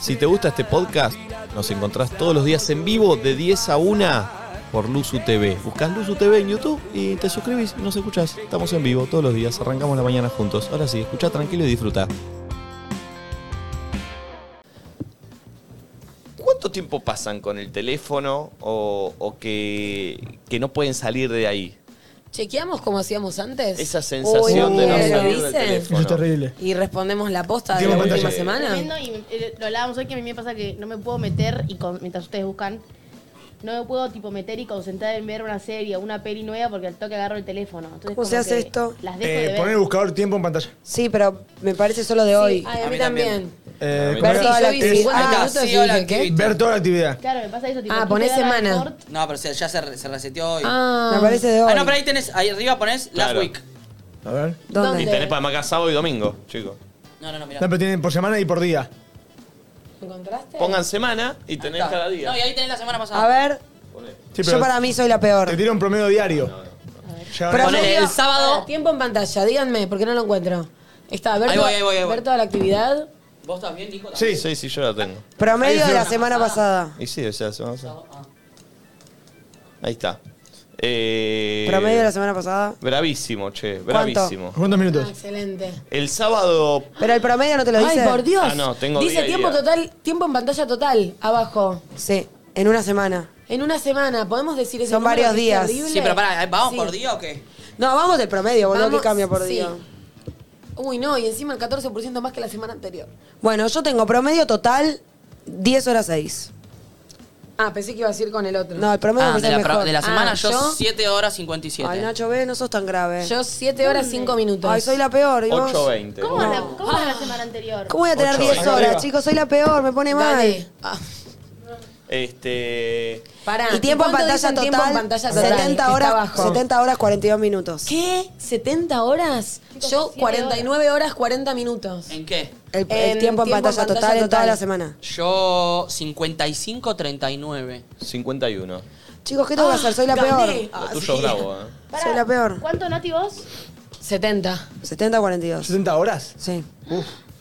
Si te gusta este podcast, nos encontrás todos los días en vivo de 10 a 1 por Luzu TV. Buscás Luzu TV en YouTube y te suscribís y nos escuchás. Estamos en vivo todos los días, arrancamos la mañana juntos. Ahora sí, escucha tranquilo y disfruta. ¿Cuánto tiempo pasan con el teléfono o, que no pueden salir de ahí? ¿Chequeamos como hacíamos antes? Esa sensación de no ¿lo salir del dice? teléfono. Es terrible. Y respondemos la posta de la última semana. Tremendo, y eh, lo hablábamos hoy que a mí me pasa que no me puedo meter y con- mientras ustedes buscan no me puedo tipo meter y concentrar en ver una serie o una peli nueva porque al toque agarro el teléfono. Entonces, ¿Cómo se hace esto? Las dejo Eh, de ver. poner el buscador tiempo en pantalla. Sí, pero me parece solo de hoy. Ay, a, A mí también. Eh, Ver ver, toda la vi actividad. 50 Ah, minutos y sí, hola, dije, ¿qué? activity. ver toda la actividad. Claro, me pasa eso. Tipo, Ah, quise ver semana. No, pero se- ya se, se reseteó hoy. Ah, Me parece de hoy. Ah, no, pero ahí tenés, ahí arriba ponés Last Claro. Week. A ver. ¿Dónde? Y tenés para acá sábado y domingo, chicos. No, no, no, mirá. No, pero tienen por semana y por día. ¿Encontraste? Pongan semana y tenés cada día. No, y ahí tenés la semana pasada. A ver, Sí, yo para mí soy la peor. Te tira un promedio diario. Ya- Pero Ponele el sábado. Tiempo en pantalla, díganme, porque no lo encuentro. Está, ver, Ahí toda- voy, ahí voy, ahí voy. ver toda la actividad. ¿Vos estás bien, Nico? Sí. Sí, sí, yo la tengo. Promedio de la semana pasada. Y sí, o sea, se vamos a- Ah. Ahí está. Eh, Promedio de la semana pasada. Bravísimo, che, bravísimo. ¿Cuántos Ah, minutos? excelente. El sábado. Pero el promedio no te lo dice. Ay, por Dios. Ah, no, tengo Dice día y tiempo día. total, tiempo en pantalla total, abajo. Sí, en una semana. En una semana, ¿podemos decir ese Son varios días. Sí, pero pará, ¿vamos Sí. por día o qué? No, vamos del promedio, boludo, Vamos- que cambia por sí. día. Uy, no, y encima el 14% más que la semana anterior. Bueno, yo tengo promedio total 10 horas 6. Ah, pensé que iba a decir con el otro. No, el promedio Ah, me de parece la, pro- mejor. de la semana Ah, yo, yo- 7 horas 57. Ay, Nacho, ve, no sos tan grave. Yo 7 horas 5 minutos. Ay, soy la peor. ¿y vos? 8.20. ¿Cómo, la, ¿Cómo era la semana anterior? ¿Cómo voy a tener Ocho, 10 venga, horas, arriba. chicos? Soy la peor, me pone mal. Dale. Ah, Este. pará. Y tiempo en cuánto pantalla dicen total, tiempo en pantalla total? 70 Que horas, está abajo. 70 horas 42 minutos. ¿Qué? ¿70 horas? Chicos, Yo siete 49 horas 40 minutos. ¿En qué? El, el En tiempo en pantalla, total, en toda la semana. Yo 55, 39. 51. Chicos, ¿qué tengo que hacer? Soy la gané. peor. Ah, Lo tuyo es sí. bravo, ¿eh? Pará, Soy la peor. ¿Cuánto, Nati, vos? 70. 70 42. ¿60 horas? Sí.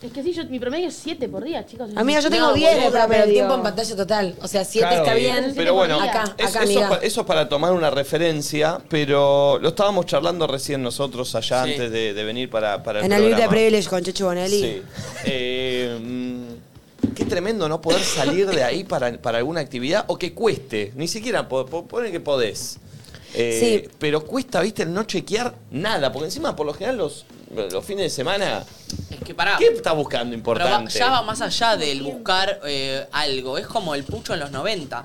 Es que sí, yo, mi promedio es 7 por día, chicos. Amiga, yo tengo No, 10 de boluda, pero el promedio. tiempo en pantalla total. O sea, 7 Claro. está bien. Pero bueno, acá, es- acá, eso, es amiga. pa- eso es para tomar una referencia, pero lo estábamos charlando recién nosotros allá Sí. antes de, de venir para, para el En el Beat de programa. Privilege con Chechu Bonelli. Sí. Eh, mm, qué tremendo no poder salir de ahí para, para alguna actividad o que cueste. Ni siquiera po- po- pone que podés. Eh, Sí. Pero cuesta, viste, el no chequear nada. Porque encima, por lo general, los, los fines de semana. Es que pará. ¿Qué estás buscando Pero va- importante? ya va más allá del buscar eh, algo. Es como el pucho en los 90.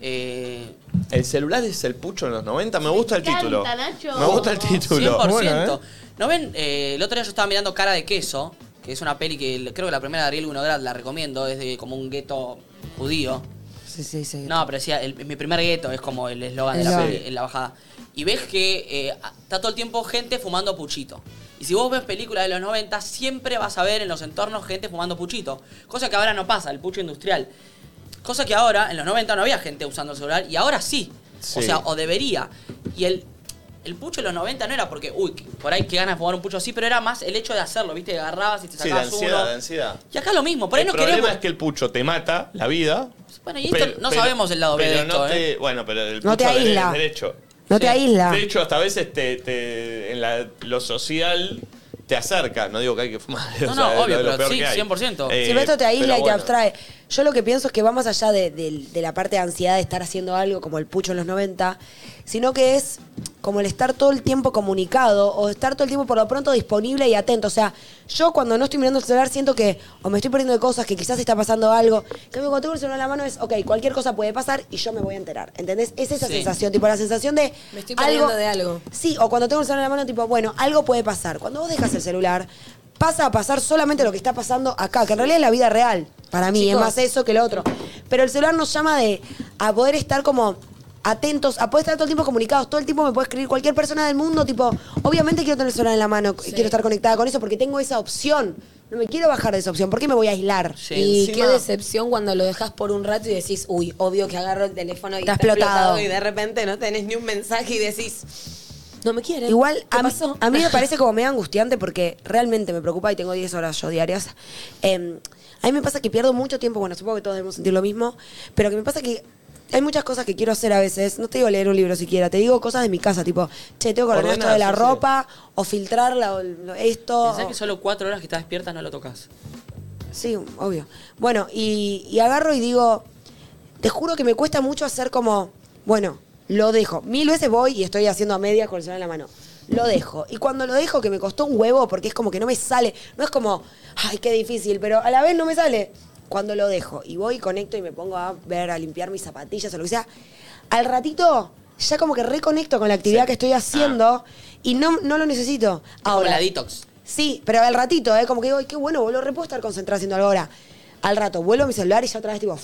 Eh, El celular es el pucho en los 90. Me gusta el encanta, título. Nacho. Me gusta el título. 100%. Bueno, ¿eh? ¿No ven? Eh, el otro día yo estaba mirando Cara de Queso, que es una peli que creo que la primera de Ariel Winograd la recomiendo, es de como un gueto judío. Sí, sí, sí. No, pero decía, el- mi primer gueto es como el eslogan de la Eslogan. peli, en la bajada. Y ves que eh, está todo el tiempo gente fumando puchito. Y si vos ves películas de los 90, siempre vas a ver en los entornos gente fumando puchito. Cosa que ahora no pasa, el pucho industrial. Cosa que ahora, en los 90 no había gente usando el celular y ahora sí. Sí. O sea, o debería. Y el, el pucho en los 90 no era porque, uy, por ahí que ganas de fumar un pucho así, pero era más el hecho de hacerlo, ¿viste? Agarrabas y te Sí, de sacabas ansiedad, uno. de ansiedad. Y acá lo mismo, por ahí el no problema queremos. es que el pucho te mata la vida. Bueno, y esto no sabemos el lado B pero de esto, no te, ¿eh? Bueno, pero el No te pucho de- aísla. es derecho. No te aísla. De hecho, hasta a veces te, te- en la- lo social te acerca. No digo que hay que fumar. No, o no, obvio, pero sí, que hay. 100%. Eh, Si pero esto te aísla pero y te abstrae. Yo lo que pienso es que va más allá de, de- de la parte de ansiedad de estar haciendo algo como el pucho en los 90, sino que es como el estar todo el tiempo comunicado o estar todo el tiempo por lo pronto disponible y atento. O sea, yo cuando no estoy mirando el celular siento que o me estoy perdiendo de cosas, que quizás está pasando algo. En cambio, cuando tengo el celular en la mano es, ok, cualquier cosa puede pasar y yo me voy a enterar. ¿Entendés? Es esa Sí. sensación, tipo la sensación de... Me estoy perdiendo de algo. Sí, o cuando tengo el celular en la mano, tipo, bueno, algo puede pasar. Cuando vos dejas el celular, pasa a pasar solamente lo que está pasando acá, que en realidad es la vida real. Para mí, Chicos. es más eso que lo otro. Pero el celular nos llama de a poder estar como atentos, a poder estar todo el tiempo comunicados. Todo el tiempo me puede escribir cualquier persona del mundo, tipo, obviamente quiero tener el celular en la mano, y quiero estar conectada con eso porque tengo esa opción. No me quiero bajar de esa opción. ¿Por qué me voy a aislar? Sí. Y Encima- qué decepción cuando lo dejas por un rato y decís, uy, obvio que agarro el teléfono y Está está, explotado. y de repente no tenés ni un mensaje y decís, no me quieren. Igual ¿Qué a mí, pasó? a mí me parece como medio angustiante porque realmente me preocupa y tengo 10 horas yo diarias. eh, A mí me pasa que pierdo mucho tiempo, bueno, supongo que todos debemos sentir lo mismo, pero que me pasa que hay muchas cosas que quiero hacer a veces. No te digo leer un libro siquiera, te digo cosas de mi casa, tipo, che, tengo que ordenar esto de la sí. ropa, o filtrarla, o lo- esto. Pensás o- que solo cuatro horas que estás despierta no lo tocas. Sí, obvio. Bueno, y, y agarro y digo, te juro que me cuesta mucho hacer como, bueno, lo dejo. Mil veces voy y estoy haciendo a media con el celular en la mano. Lo dejo. Y cuando lo dejo, que me costó un huevo, porque es como que no me sale. No es como, ay, qué difícil, pero a la vez no me sale. Cuando lo dejo y voy, conecto y me pongo a ver, a limpiar mis zapatillas o lo que sea, al ratito ya como que reconecto con la actividad que estoy haciendo y no, no lo necesito. Es como la detox. Sí, pero al ratito, ¿eh? Como que digo, "Ay, qué bueno, boludo, re puedo estar concentrada haciendo algo ahora. Al rato, vuelvo a mi celular y ya otra vez, tipo,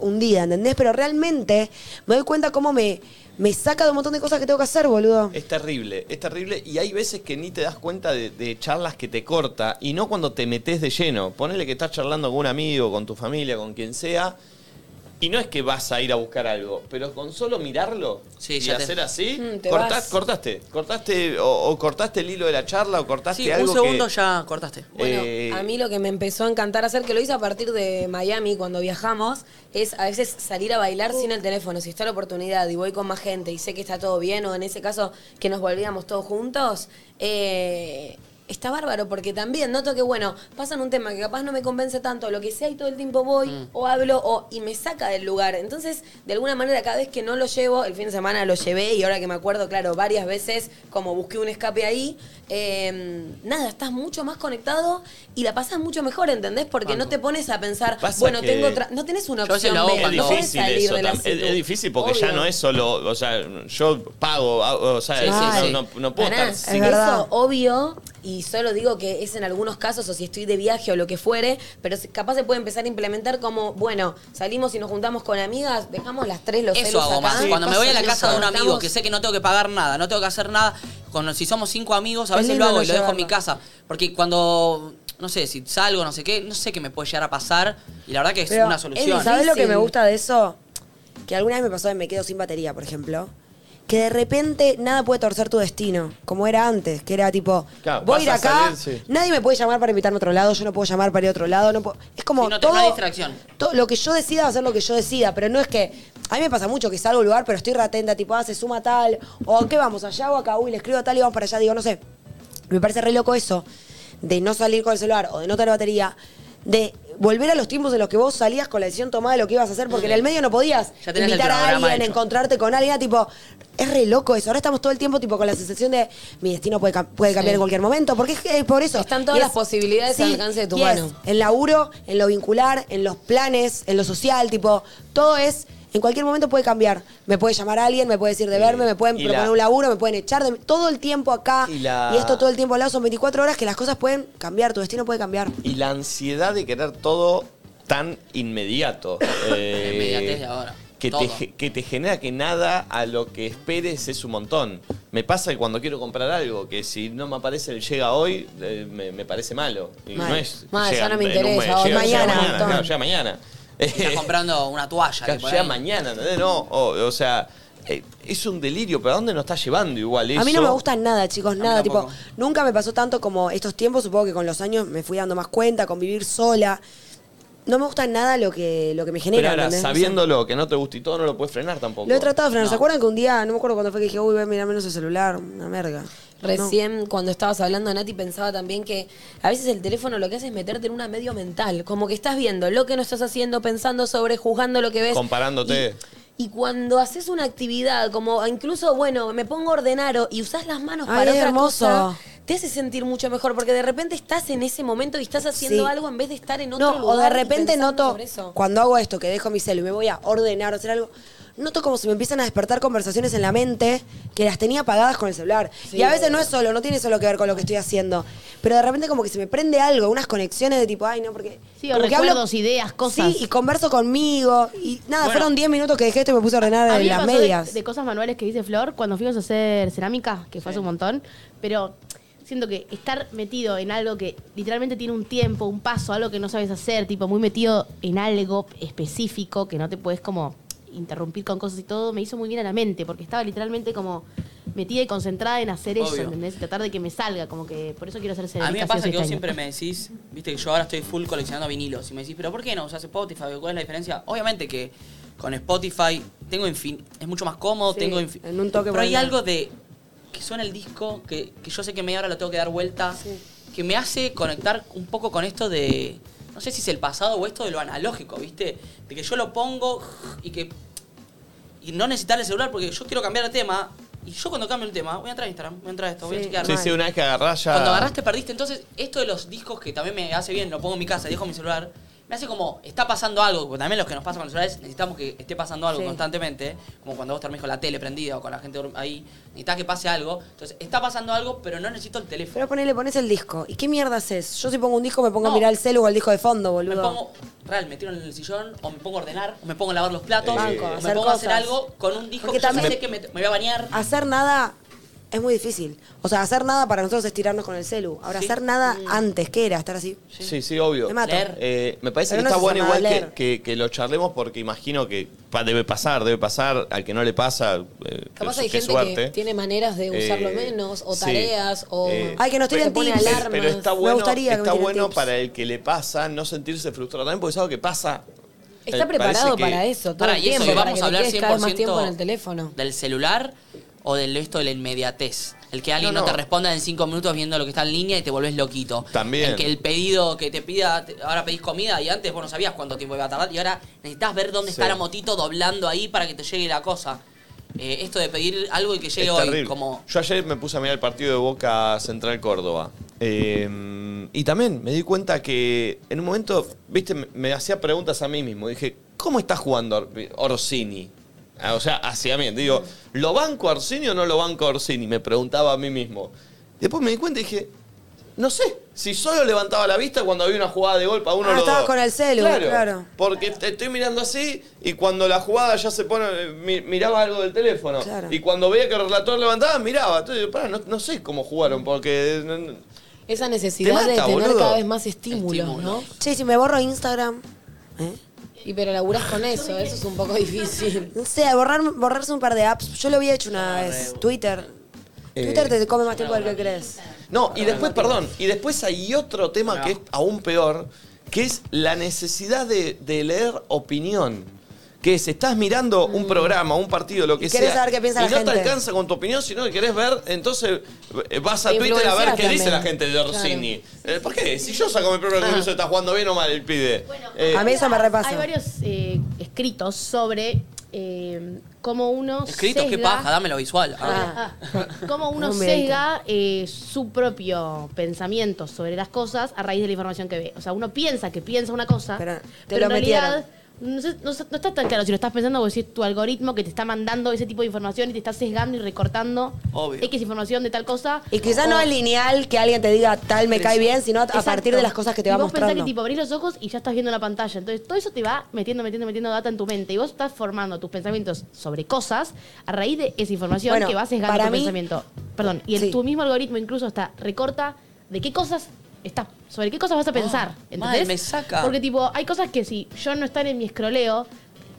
hundida, ¿entendés? Pero realmente me doy cuenta cómo me, me saca de un montón de cosas que tengo que hacer, boludo. Es terrible, es terrible y hay veces que ni te das cuenta de, de charlas que te corta y no cuando te metes de lleno. Ponele que estás charlando con un amigo, con tu familia, con quien sea y no es que vas a ir a buscar algo, pero con solo mirarlo Sí, y ya te- hacer así, Mm, te cortá- vas. cortaste, cortaste o, o cortaste el hilo de la charla o cortaste Sí, algo un segundo que, ya cortaste. Bueno, Eh, a mí lo que me empezó a encantar hacer, que lo hice a partir de Miami cuando viajamos, es a veces salir a bailar sin el teléfono. Si está la oportunidad y voy con más gente y sé que está todo bien, o en ese caso que nos volvíamos todos juntos, eh, está bárbaro, porque también noto que, bueno, pasan un tema que capaz no me convence tanto, lo que sea, y todo el tiempo voy o hablo o, y me saca del lugar. Entonces, de alguna manera, cada vez que no lo llevo, el fin de semana lo llevé y ahora que me acuerdo, claro, varias veces, como busqué un escape ahí, eh, nada, estás mucho más conectado y la pasas mucho mejor, ¿entendés? Porque no te pones a pensar, Pasa bueno, tengo otra, no tenés una Yo opción lo B, es salir eso de la es, es difícil porque ya no es solo, o sea, yo pago, o sea, Sí, es- sí, no, sí. no- no puedo estar es verdad. Eso, obvio, y solo digo que es en algunos casos, o si estoy de viaje o lo que fuere, pero capaz se puede empezar a implementar como, bueno, salimos y nos juntamos con amigas, dejamos las tres los Eso hago acá. más. Cuando me voy a la casa de un amigo Estamos- que sé que no tengo que pagar nada, no tengo que hacer nada, con, si somos cinco amigos, a Es veces lo hago no y lo dejo en mi casa. Porque cuando, no sé, si salgo, no sé qué, no sé qué me puede llegar a pasar y la verdad que es Pero, una solución. ¿Sabes lo que me gusta de eso? Que alguna vez me pasó que me quedo sin batería, por ejemplo. Que de repente nada puede torcer tu destino, como era antes, que era tipo, Claro, voy a ir vas a acá, salir, sí. nadie me puede llamar para invitarme a otro lado, yo no puedo llamar para ir a otro lado, no puedo- es como no te- todo, no hay distracción. todo lo que yo decida va a ser lo que yo decida, pero no es que, a mí me pasa mucho que salgo a un lugar, pero estoy retenta, tipo, ah, se suma tal, o ¿a qué vamos? Allá o acá, uy, le escribo a tal y vamos para allá, digo, no sé, me parece re loco eso, de no salir con el celular o de no tener batería, de volver a los tiempos en los que vos salías con la decisión tomada de lo que ibas a hacer, porque en el medio no podías invitar a alguien, hecho. encontrarte con alguien, tipo, es re loco eso. Ahora estamos todo el tiempo tipo con la sensación de mi destino puede, puede cambiar Sí. en cualquier momento, porque es, que es por eso. Están todas Y las posibilidades al alcance de tu y es mano. En laburo, en lo vincular, en los planes, en lo social, tipo, todo es en cualquier momento puede cambiar. Me puede llamar a alguien, me puede decir de verme, me pueden proponer la- un laburo, me pueden echar de todo el tiempo acá. Y la- Y esto todo el tiempo al lado son 24 horas que las cosas pueden cambiar, tu destino puede cambiar. Y la ansiedad de querer todo tan inmediato. eh, La inmediatez de ahora. Que te, que genera que nada a lo que esperes es un montón. Me pasa que cuando quiero comprar algo, que si no me aparece el llega hoy, eh, me, me parece malo. Y Mal. no es. Mal, llega ya no me interesa, mes, llega mañana, claro, llega mañana. Estás comprando una toalla. Que por llega ahí- mañana, ¿entendés? No, o, o sea, eh, es un delirio, pero ¿a dónde nos está llevando igual eso? A mí no me gusta nada, chicos, nada. Tipo, nunca me pasó tanto como estos tiempos, supongo que con los años me fui dando más cuenta, convivir sola. No me gusta nada lo que, lo que me genera. Pero ahora, sabiéndolo que no te gusta y todo, no lo puedes frenar tampoco. Lo he tratado de frenar. ¿Se acuerdan que un día, no me acuerdo cuándo fue que dije, uy, voy a mirar menos el celular? Una merga. Recién cuando estabas hablando, Nati, pensaba también que a veces el teléfono lo que hace es meterte en una medio mental. Como que estás viendo lo que no estás haciendo, pensando sobre, juzgando lo que ves. Comparándote. Y, y cuando haces una actividad, como incluso, bueno, me pongo a ordenar o- y usás las manos Ay, para es otra hermoso. cosa, te hace sentir mucho mejor porque de repente estás en ese momento y estás haciendo Sí. algo en vez de estar en otro No, lugar. o de y repente pensando noto, sobre eso. cuando hago esto, que dejo mi celu y me voy a ordenar o hacer algo, noto como se me empiezan a despertar conversaciones en la mente que las tenía apagadas con el celular. Sí, y a veces no es solo, no tiene solo que ver con lo que estoy haciendo. Pero de repente como que se me prende algo, unas conexiones de tipo, ay, no, porque... Sí, o como que recuerdos, ideas, cosas. Sí, y converso conmigo. Y nada, Bueno. fueron 10 minutos que dejé esto y me puse a ordenar A mí me las pasó de- medias. De, cosas manuales que dice Flor cuando fuimos a hacer cerámica, que fue hace un montón, pero siento que estar metido en algo que literalmente tiene un tiempo, un paso, algo que no sabes hacer, tipo muy metido en algo específico que no te puedes como interrumpir con cosas y todo, me hizo muy bien a la mente, porque estaba literalmente como metida y concentrada en hacer eso, Obvio. ¿entendés? Y tratar de que me salga, como que por eso quiero hacer A mí me pasa que vos este año. siempre me decís, viste que yo ahora estoy full coleccionando vinilos. Y me decís, ¿pero por qué no usás Spotify? ¿Cuál es la diferencia? Obviamente que con Spotify tengo infin es mucho más cómodo, Sí, tengo infin- en un toque Pero hay algo de que suena el disco, que, que yo sé que media hora lo tengo que dar vuelta, que me hace conectar un poco con esto de. No sé si es el pasado o esto de lo analógico, ¿viste? De que yo lo pongo y que. Y no necesitar el celular porque yo quiero cambiar de tema. Y yo cuando cambio el tema, voy a entrar a Instagram, voy a entrar a esto, voy a Sí. chequear. Sí, sí, una vez que agarrás ya. Cuando agarraste perdiste. Entonces, esto de los discos que también me hace bien, lo pongo en mi casa, dejo mi celular, me hace como, está pasando algo, porque también los que nos pasa con los celulares necesitamos que esté pasando algo Sí. constantemente, como cuando vos dormís con la tele prendida o con la gente dur- ahí, necesitas que pase algo. Entonces, está pasando algo, pero no necesito el teléfono. Pero ponele, pones el disco. ¿Y qué mierda haces? Yo si pongo un disco me pongo a No. mirar el celu o el disco de fondo, me boludo. pongo, real, me tiro en el sillón, o me pongo a ordenar, o me pongo a lavar los platos, Banco, o me hacer pongo a hacer cosas. algo con un disco Porque que yo también- sé que me, me voy a bañar. Hacer nada es muy difícil. O sea, hacer nada para nosotros es tirarnos con el celu. Ahora, Sí. hacer nada antes, ¿qué era? Estar así. Sí, sí, obvio. Me mato. Leer. Eh, me parece Pero que no está se bueno llama igual que, leer. que- que lo charlemos porque imagino que pa- debe pasar, debe pasar. Al que no le pasa, eh, Capaz qué- hay qué gente suerte. que tiene maneras de usarlo Eh, menos, o sí. tareas, o Eh, Ay, que nos tiren tips. alarmas. Pero está Me bueno, gustaría que me está tiren bueno tips. para el que le pasa no sentirse frustrado también, porque es algo que pasa. Está Eh, preparado que- para eso todo Pará, el y eso tiempo, que para vamos que a hablar quedes cada vez más 100% tiempo en el teléfono. del celular o del esto de la inmediatez. El que alguien No, no, no. te responda en cinco minutos viendo lo que está en línea y te volvés loquito. También. El que el pedido que te pida, te- ahora pedís comida y antes vos no sabías cuánto tiempo iba a tardar y ahora necesitas ver dónde Sí. está la motito doblando ahí para que te llegue la cosa. Eh, esto de pedir algo y que llegue Es hoy, terrible. como... Yo ayer me puse a mirar el partido de Boca Central Córdoba. Eh, y también me di cuenta que en un momento, viste, me, me hacía preguntas a mí mismo. Dije, ¿cómo está jugando Or- Orsini? Ah, O sea, hacia mí. Digo, ¿lo banco a Orsini o no lo banco a Orsini? Me preguntaba a mí mismo. Después me di cuenta y dije, no sé, si solo levantaba la vista cuando había una jugada de gol para uno Ah, o los dos. con el celu, claro. Porque te estoy mirando así y cuando la jugada ya se pone, mi- miraba algo del teléfono. Claro. Y cuando veía que el relator levantaba, miraba. Entonces, pará, no, no sé cómo jugaron porque... no- no- Esa necesidad Te de mata, tener boludo. cada vez más estímulos, Estímulos. ¿no? Che, si me borro Instagram. ¿eh? Y pero laburás con eso, eso es un poco difícil. No sé, borrar, borrarse un par de apps. Yo lo había hecho una vez. Twitter. Eh. Twitter te come más tiempo del que crees. No, y después, perdón, y después hay otro tema que es aún peor, que es la necesidad de, de leer opinión. Que es, estás mirando un programa, un partido, lo que Mm. Querés sea. saber qué piensa y la no gente. te alcanza con tu opinión, sino que querés ver, entonces eh, vas a Te Twitter a ver influenciás qué dice también. la gente de Orsini. Eh, ¿Por qué? Si yo saco mi propio Ah. conclusión, está jugando bien o mal el pide. Eh, A mí eso me repasa. Hay varios eh, escritos sobre eh, cómo uno Escritos, qué sesga- paja, dame lo visual. Ah, cómo uno sesga eh, su propio pensamiento sobre las cosas a raíz de la información que ve. O sea, uno piensa que piensa una cosa, Pero pero, te lo en realidad metieron. No, sé- no sé- no está tan claro si lo estás pensando o si es tu algoritmo que te está mandando ese tipo de información y te está sesgando y recortando Obvio. X información de tal cosa. Y quizás no es lineal que alguien te diga tal me cae bien, sino a partir de las cosas que te y va vos mostrando. pensás que tipo abrís los ojos y ya estás viendo la pantalla. Entonces todo eso te va metiendo, metiendo, metiendo data en tu mente. Y vos estás formando tus pensamientos sobre cosas a raíz de esa información Bueno, que va sesgando tu mí- pensamiento. Perdón. Y el, Sí. tu mismo algoritmo incluso está recorta de qué cosas está, sobre qué cosas vas a pensar. ¿Entendés? Ah, mal, me saca. Porque tipo, hay cosas que si yo no estar en mi escroleo,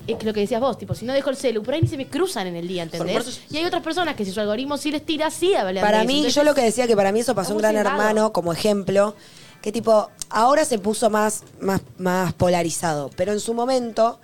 es lo que decías vos, tipo, si no dejo el celu, por ahí ni se me cruzan en el día, ¿entendés? Eso- Y hay otras personas que si su algoritmo sí les tira, sí hablan Para de mí, Entonces, yo lo que decía que para mí eso pasó un gran hermano como ejemplo, que tipo, ahora se puso más, más, más polarizado, pero en su momento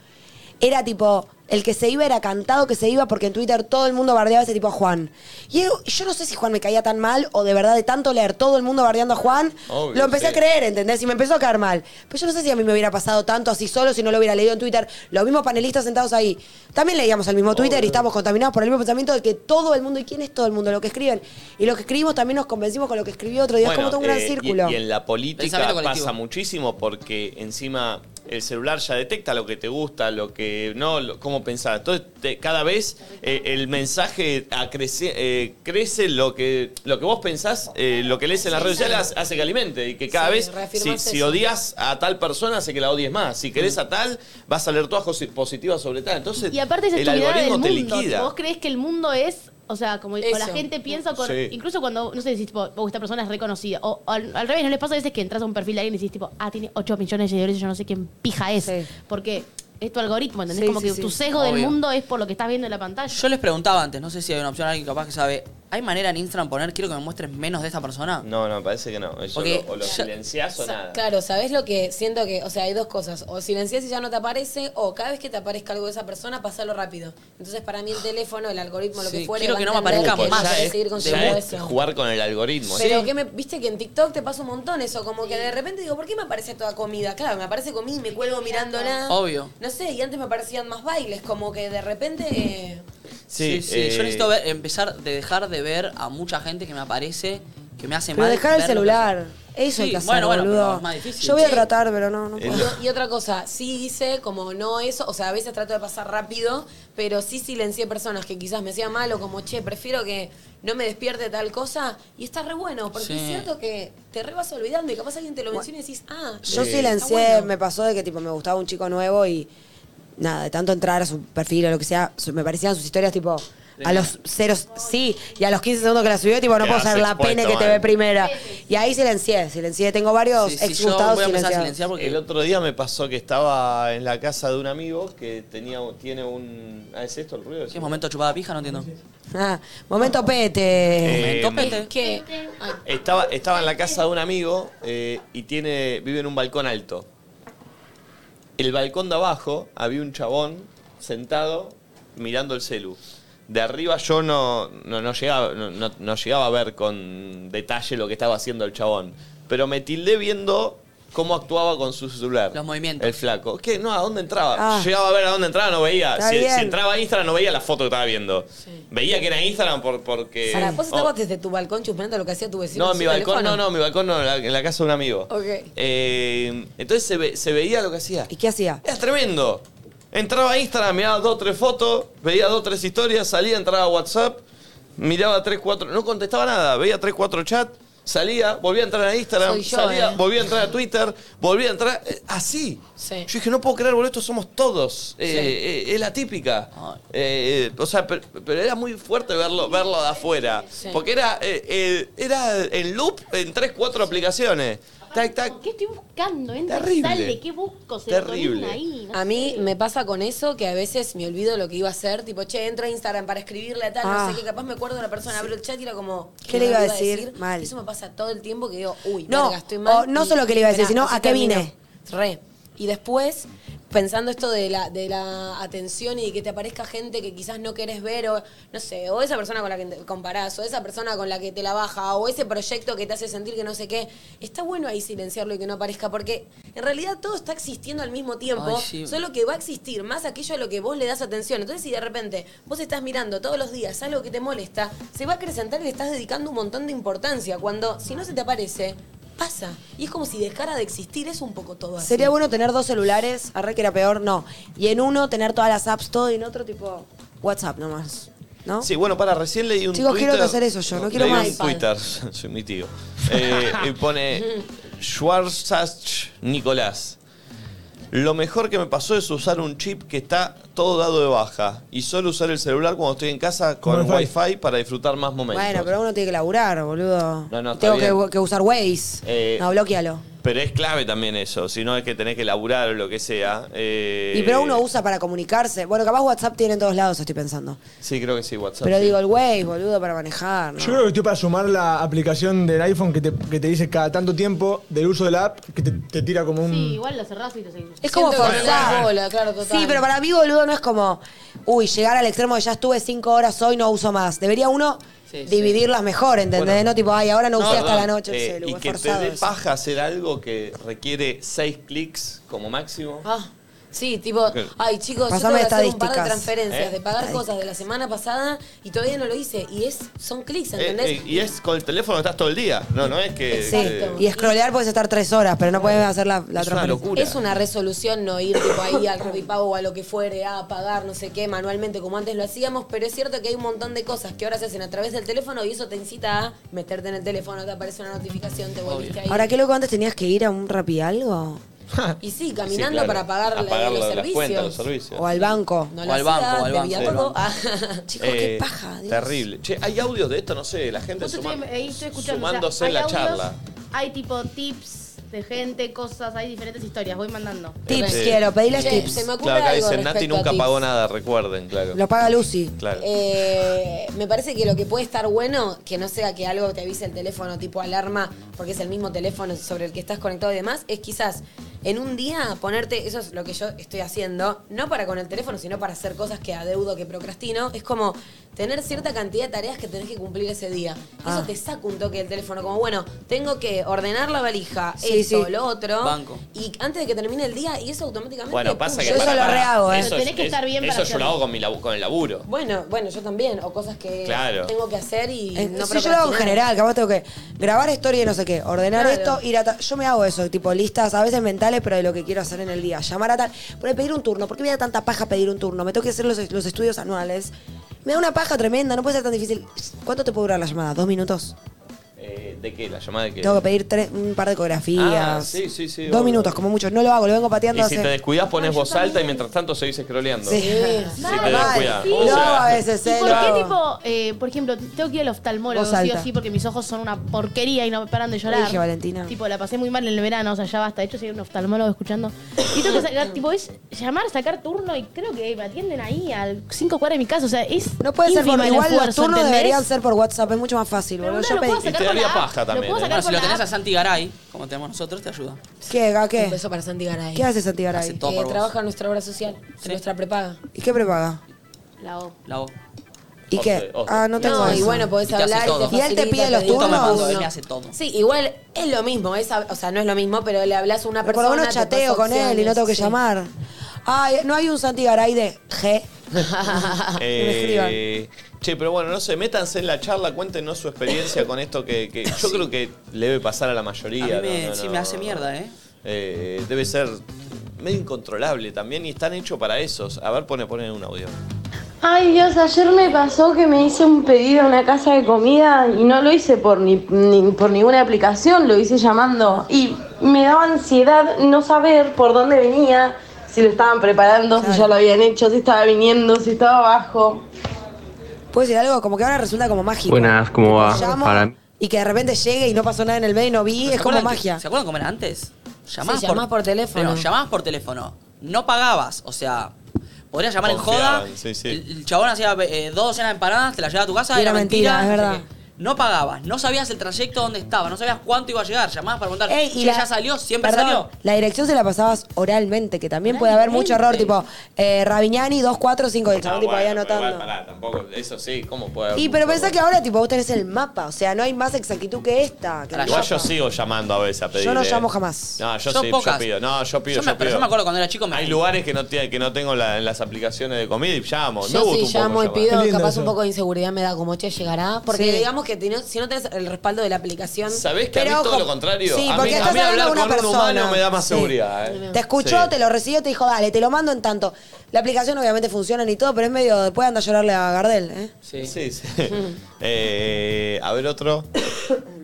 era tipo, el que se iba era cantado que se iba porque en Twitter todo el mundo bardeaba a ese tipo a Juan. Y yo, yo no sé si Juan me caía tan mal o de verdad de tanto leer todo el mundo bardeando a Juan, Obvio, lo empecé sí. a creer, ¿entendés? Y me empezó a caer mal. Pero yo no sé si a mí me hubiera pasado tanto así solo si no lo hubiera leído en Twitter. Los mismos panelistas sentados ahí. También leíamos el mismo Twitter y estábamos contaminados por el mismo pensamiento de que todo el mundo, ¿y quién es todo el mundo? Lo que escriben. Y lo que escribimos también nos convencimos con lo que escribió otro día. es como todo un gran eh, círculo. Y, en la política pasa muchísimo porque encima el celular ya detecta lo que te gusta, lo que no, lo- cómo pensar. Entonces, te- cada vez eh, el mensaje acrece- eh, crece lo que, lo que vos pensás, eh, lo que lees en las redes sociales hace- hace que alimente. Y que cada Sí, vez, si, reafirmás si eso. odias a tal persona, hace que la odies más. Si querés a tal, vas a leer todas cosas positivas sobre tal. Entonces, Y aparte esa el del algoritmo mundo. te tipo, liquida. Vos crees que el mundo es, o sea, como o la Eso. gente piensa, con, Sí. incluso cuando, no sé, decís, tipo, vos, esta persona es reconocida. O, o al, al revés, ¿no les pasa a veces que entras a un perfil de alguien y decís, tipo, ah, tiene 8 millones de seguidores y yo no sé quién pija es? Sí. Porque es tu algoritmo, ¿entendés? Sí, como sí, que sí. tu sesgo del Obvio. mundo es por lo que estás viendo en la pantalla. Yo les preguntaba antes, no sé si hay una opción, alguien capaz que sabe. ¿Hay manera en Instagram poner quiero que me muestres menos de esta persona? No, no, parece que no. Eso Porque lo- o lo yo- silenciás o Sa- nada. Claro, ¿sabés lo que siento que, o sea, hay dos cosas, o silencias y ya no te aparece, o cada vez que te aparezca algo de esa persona, pasalo rápido. Entonces, para mí el teléfono, el algoritmo, lo Sí, que fuere, quiero va a que no me entender aparezca que más. querés es- seguir ya consumiendo es eso. jugar con el algoritmo. Pero ¿sí? que me, viste que en TikTok te pasa un montón eso, como que de repente digo, ¿por qué me aparece toda comida? Claro, me aparece comida y me cuelgo mirándola. Obvio. No sé, y antes me aparecían más bailes, como que de repente... eh, Sí, sí. eh, Yo necesito ver- empezar de dejar de ver a mucha gente que me aparece, que me hace Pero mal. dejar el celular. Eso hay Sí, que hacer, bueno, bueno, boludo. pero es más difícil. Yo voy a Sí. tratar, pero no, puedo. Y, y otra cosa, sí hice como no eso, o sea, a veces trato de pasar rápido, pero sí silencié personas que quizás me hacían mal o como, che, prefiero que no me despierte tal cosa, y está re bueno, porque Sí. es cierto que te re vas olvidando y capaz alguien te lo menciona y decís, ah, Yo silencié, bueno. me pasó de que tipo me gustaba un chico nuevo y nada, de tanto entrar a su perfil o lo que sea, su- me parecían sus historias tipo a los ceros, sí, y a los 15 segundos que la subió, tipo, no puedo ser la pene que te ve primera. Y ahí silencié, silencié. Tengo varios Sí, sí, ex yo gustados voy a empezar a silenciados. silenciar porque El otro día me pasó que estaba en la casa de un amigo que tenía, tiene un... Ah, ¿es esto el ruido? ¿Qué momento chupada pija? No entiendo. Ah, momento pete. Eh, Momento pete. Estaba, estaba en la casa de un amigo eh, y tiene vive en un balcón alto. El balcón de abajo había un chabón sentado mirando el celu. De arriba yo no, no, no llegaba, no, no- no llegaba a ver con detalle lo que estaba haciendo el chabón. Pero me tildé viendo cómo actuaba con su celular. Los movimientos. El flaco. ¿Qué? No, ¿a dónde entraba? Ah. Llegaba a ver a dónde entraba, no veía. Está Si, bien. si entraba a Instagram no veía la foto que estaba viendo. Veía que era Instagram por, porque... para, vos Oh. estabas desde tu balcón chupando lo que hacía tu vecino. No, en en mi su balcón teléfono? no, no, mi balcón no, en la, en la casa de un amigo. Ok. Eh, entonces se, ve- se veía lo que hacía. ¿Y qué hacía? Era tremendo. Entraba a Instagram, miraba dos, tres fotos, veía dos, tres historias, salía, entraba a WhatsApp, miraba tres, cuatro, no contestaba nada, veía tres, cuatro chats, salía, volvía a entrar a Instagram, Soy yo, salía, eh. volvía a entrar a Twitter, volvía a entrar, eh, así. Sí. Yo dije, no puedo creer, boludo, estos somos todos. Eh, eh, es la típica. Eh, eh, o sea, pero, pero era muy fuerte verlo, verlo de afuera. Sí. Porque era, eh, eh, era en loop en tres, cuatro aplicaciones. Tac, tac. ¿Qué estoy buscando? Entra y Terrible. sale. ¿Qué busco? Terrible. Serotonina ahí. no A mí sé. me pasa con eso que a veces me olvido lo que iba a hacer. Tipo, che, entro a Instagram para escribirle a tal, Ah. no sé qué. Capaz me acuerdo de la persona, abro el chat y era como. ¿Qué le iba a decir? Mal. Eso me pasa todo el tiempo que digo, uy, No, verga, estoy mal. o no y- solo qué le iba a decir, sino a qué termino. vine. Re. Y después, pensando esto de la, de la atención y de que te aparezca gente que quizás no querés ver, o no sé, o esa persona con la que te comparás, o esa persona con la que te la baja, o ese proyecto que te hace sentir que no sé qué, está bueno ahí silenciarlo y que no aparezca, porque en realidad todo está existiendo al mismo tiempo, Ay, sí. solo que va a existir más aquello a lo que vos le das atención. Entonces, si de repente vos estás mirando todos los días algo que te molesta, se va a acrecentar y le estás dedicando un montón de importancia, cuando si no se te aparece, pasa. Y es como si dejara de existir, es un poco todo así. Sería bueno tener dos celulares, arre que era peor, no. Y en uno tener todas las apps, todo, y en otro tipo WhatsApp nomás. ¿No? Sí, bueno, para, recién leí un Chicos, quiero hacer eso yo, no quiero leí más un. Twitter, soy mi tío. Eh, y pone Schwarzach Nicolás. Lo mejor que me pasó es usar un chip que está todo dado de baja y solo usar el celular cuando estoy en casa con wifi, Wi-Fi. para disfrutar más momentos. Bueno, pero uno tiene que laburar, boludo. No, no, está Tengo que usar Waze. Eh, no, bloquealo. Pero es clave también eso, si no es que tenés que laburar o lo que sea. eh, Y pero uno usa para comunicarse. Bueno, capaz WhatsApp tiene en todos lados, estoy pensando. Sí, creo que sí, WhatsApp. Pero sí. digo, el Waze, boludo, para manejar. ¿no? Yo creo que estoy para sumar la aplicación del iPhone que te, que te dice cada tanto tiempo del uso de la app que te, te tira como un. Sí, igual lo cerrás y te seguís. Es como Siento que no le das forzar. bola, claro, total. Sí, pero para mí, boludo, no es como, uy, llegar al extremo de ya estuve cinco horas hoy, no uso más. Debería uno Sí, dividirlas mejor, ¿entendés? Bueno. no tipo, ay, ahora no, usé hasta la noche el eh, celu, y es que te dé paja hacer algo que requiere seis clics como máximo. Ah, sí, tipo, Ok. ay chicos, Pasame yo tengo que hacer un par de estadísticas. transferencias, ¿Eh? de pagar cosas de la semana pasada y todavía no lo hice. Y es son clics, Eh, ¿entendés? eh, y es con el teléfono estás todo el día. No, no es que. Sí, Exacto. y scrollear puedes estar tres horas, pero no puedes hacer la, la Es una transferencia. locura. Es una resolución no ir tipo ahí al Revipago o a lo que fuere a pagar no sé qué manualmente como antes lo hacíamos, pero es cierto que hay un montón de cosas que ahora se hacen a través del teléfono y eso te incita a meterte en el teléfono, te aparece una notificación, te volviste ahí. Ahora, ¿qué loco antes tenías que ir a un rapi algo? Y sí, Sí, caminando claro. para pagar, A la- pagar los las servicios. cuentas, los servicios. O al banco. No O lo al banco, o al banco. todo. Ah. Chicos, qué Eh, paja, Dios. Terrible. Che, ¿hay audios de esto? No sé, la gente Justo suma- estoy, ahí estoy escuchando. o sea, sumándose en la audios, charla. Hay tipo tips de gente, cosas, hay diferentes historias, voy mandando. Tips Sí. quiero, pediles Che, tips. se me ocurre Claro, acá algo dicen, Nati respecto a nunca tips. pagó nada, recuerden, claro. Lo paga Lucy. Claro. Eh, me parece que lo que puede estar bueno, que no sea que algo te avise el teléfono tipo alarma, porque es el mismo teléfono sobre el que estás conectado y demás, es quizás en un día ponerte, eso es lo que yo estoy haciendo, no para con el teléfono, sino para hacer cosas que adeudo, que procrastino, es como tener cierta cantidad de tareas que tenés que cumplir ese día. Ah. Eso te saca un toque del teléfono, como bueno, tengo que ordenar la valija, Sí, sí. lo otro, Banco. y antes de que termine el día, y eso automáticamente... Bueno, pasa pum, que Yo eso para- lo para- rehago, ¿eh. Eso, tenés que es- estar bien eso para yo lo hago con, mi labu- con el laburo. Bueno, bueno, yo también, o cosas que Claro. tengo que hacer y Eh, no sí, yo lo hago en general, capaz tengo que grabar historia y no sé qué, ordenar Claro. esto, ir a Yo me hago eso, tipo listas, a veces pero de lo que quiero hacer en el día. Llamar a tal. Por pedir un turno. ¿Por qué me da tanta paja pedir un turno? Me tengo que hacer los, los estudios anuales. Me da una paja tremenda, no puede ser tan difícil. ¿Cuánto te puede durar la llamada? ¿Dos minutos? Eh, ¿De qué? ¿La llamada de qué? Tengo que pedir tres, un par de ecografías. Ah, sí, sí, sí, Dos obvio. minutos, como mucho. No lo hago, lo vengo pateando Y hace. si te descuidas pones voz alta y mientras tanto seguís scrolleando. Sí. Si te Mal. descuidas. Sí. O Lo sea, hago a veces, ¿Y eh, por lo qué hago. tipo, eh, por ejemplo, tengo que ir al oftalmólogo Voz sí o alta. sí porque mis ojos son una porquería y no me paran de llorar? Lo dije, Valentina. Tipo, la pasé muy mal en el verano, o sea, ya basta. De hecho, soy un oftalmólogo escuchando. Y tengo que sacar, tipo, es llamar, sacar turno y creo que me atienden ahí al 5 cuadras de mi casa. O sea, es. No puede ser por ínfima el igual, los esfuerzo, turnos ¿entendés? deberían ser por WhatsApp, es mucho más fácil. Pero boludo. Yo lo puedo pedí- te daría paja también, Lo puedo ¿eh? sacar Bueno, si lo la tenés a app. Santi Garay, como tenemos nosotros, te ayuda. ¿Qué, a Un qué? beso para Santi Garay. ¿Qué hace Santi Garay? Hace todo que vos. trabaja en nuestra obra social, en nuestra prepaga. ¿Y qué prepaga? La O. La voz. ¿Y qué? Ah, no tengo No, y eso. bueno, podés Y te hace hablar y todo. te ¿Y él te facilita pide los turnos? mando, él me hace todo. Sí, igual es lo mismo, es, o sea, no es lo mismo, pero le hablas a una Pero por persona. lo menos te chateo pasa con él y no tengo que sí. llamar. Ay, no hay un Santi Garay de G. Eh, che, pero bueno, no sé, métanse en la charla, cuéntenos su experiencia con esto que, que yo creo que le debe pasar a la mayoría. A mí me- ¿no? No, sí, no, me hace mierda, ¿eh? Eh, Debe ser medio incontrolable también y están hechos para esos. A ver, pone, pone un audio. Ay Dios, ayer me pasó que me hice un pedido a una casa de comida y no lo hice por, ni, ni- por ninguna aplicación, lo hice llamando y me daba ansiedad no saber por dónde venía, si lo estaban preparando, si ya lo habían hecho, si estaba viniendo, si estaba abajo. ¿Puedo decir algo? Como que ahora resulta como mágico. Buenas, ¿cómo va? Llamo Para- y que de repente llegue y no pasó nada en el medio y no vi, ¿Se es como acuerdan que- magia. ¿Se acuerdan cómo era antes? Llamabas Sí, llamabas por teléfono. Pero llamabas por teléfono. No pagabas. O sea, podrías llamar en Confiaban, joda. sí, sí. El, el chabón hacía eh, dos docenas de empanadas, te las llevaba a tu casa, Y era era mentira, mentira. es no sé verdad. qué. No pagabas, no sabías el trayecto donde estaba, no sabías cuánto iba a llegar. Llamabas para preguntar, Ey, "Che, ya salió, siempre perdón, salió. La dirección se la pasabas oralmente, que también puede haber mucho error, tipo eh, Ravignani 245 y el chabón tipo ahí bueno, pero anotando. igual, pará, tampoco, eso sí, ¿cómo puede haber Y pero mucho pensá error? que ahora tipo vos tenés el mapa, o sea, no hay más exactitud que esta. que el Igual mapa. yo sigo llamando a veces a pedir. Yo no eh. llamo jamás. No, yo Yo sí, pocas. yo pido. No, yo pido, Yo me- yo pero pido. yo me acuerdo cuando era chico, me- Hay lugares que no, tiene- que no tengo la- en las aplicaciones de comida y llamo. Yo gusta sí llamo y pido, Qué lindo capaz eso. un poco de inseguridad me da como, che, llegará. Porque Sí. digamos que tenés- si no tenés el respaldo de la aplicación... ¿Sabés que a mí todo ojo, lo contrario? sí, a mí, a estás mí hablando hablar una con un persona. humano me da más Sí. seguridad. ¿eh? Te escuchó, Sí. te lo recibió, te dijo, dale, te lo mando en tanto. La aplicación obviamente funciona y todo, pero es medio, después anda a llorarle a Gardel, ¿eh? Sí. Sí, sí. Eh, a ver otro.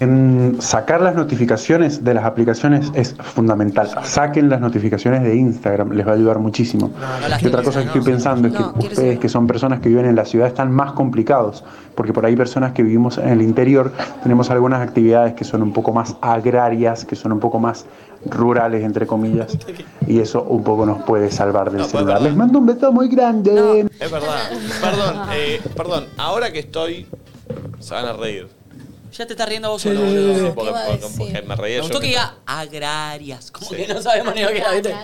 En sacar las notificaciones de las aplicaciones es fundamental. Saquen las notificaciones de Instagram, les va a ayudar muchísimo. y otra cosa que estoy pensando es que ustedes que son personas que viven en la ciudad están más complicados, porque por ahí personas que vivimos en el interior tenemos algunas actividades que son un poco más agrarias, que son un poco más rurales, entre comillas, y eso un poco nos puede salvar del pues, celular. perdón. Les mando un beso muy grande. Es verdad. Perdón, eh, perdón. Ahora que estoy. Se van a reír. Ya te estás riendo vos solo, boludo. sí. Me Porque, porque- porque me reía yo. gustó que diga agrarias. Como Sí. que no sabemos ni lo que era, ¿viste?